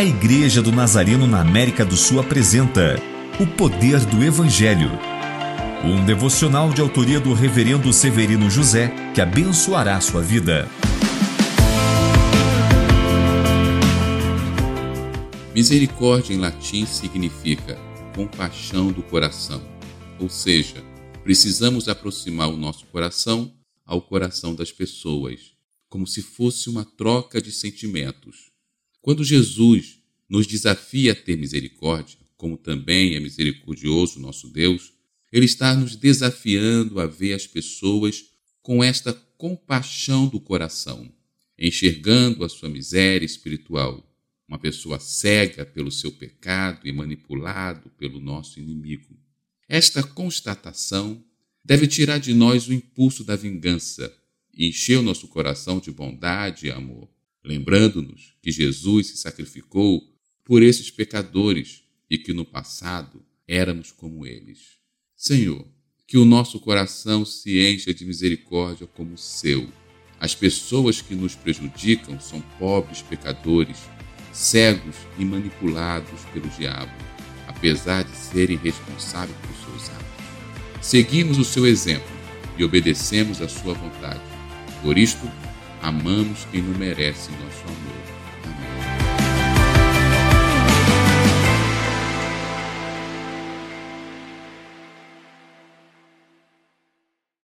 A Igreja do Nazareno na América do Sul apresenta O Poder do Evangelho. Um devocional de autoria do Reverendo Severino José que abençoará sua vida. Misericórdia em latim significa compaixão do coração, ou seja, precisamos aproximar o nosso coração ao coração das pessoas, como se fosse uma troca de sentimentos quando Jesus nos desafia a ter misericórdia, como também é misericordioso nosso Deus, ele está nos desafiando a ver as pessoas com esta compaixão do coração, enxergando a sua miséria espiritual, uma pessoa cega pelo seu pecado e manipulado pelo nosso inimigo. Esta constatação deve tirar de nós o impulso da vingança e encher o nosso coração de bondade e amor lembrando-nos que Jesus se sacrificou por esses pecadores e que no passado éramos como eles. Senhor, que o nosso coração se encha de misericórdia como o seu. As pessoas que nos prejudicam são pobres pecadores, cegos e manipulados pelo diabo, apesar de serem responsáveis por seus atos. Seguimos o seu exemplo e obedecemos à sua vontade. Por isto, amamos quem não merece nosso amor.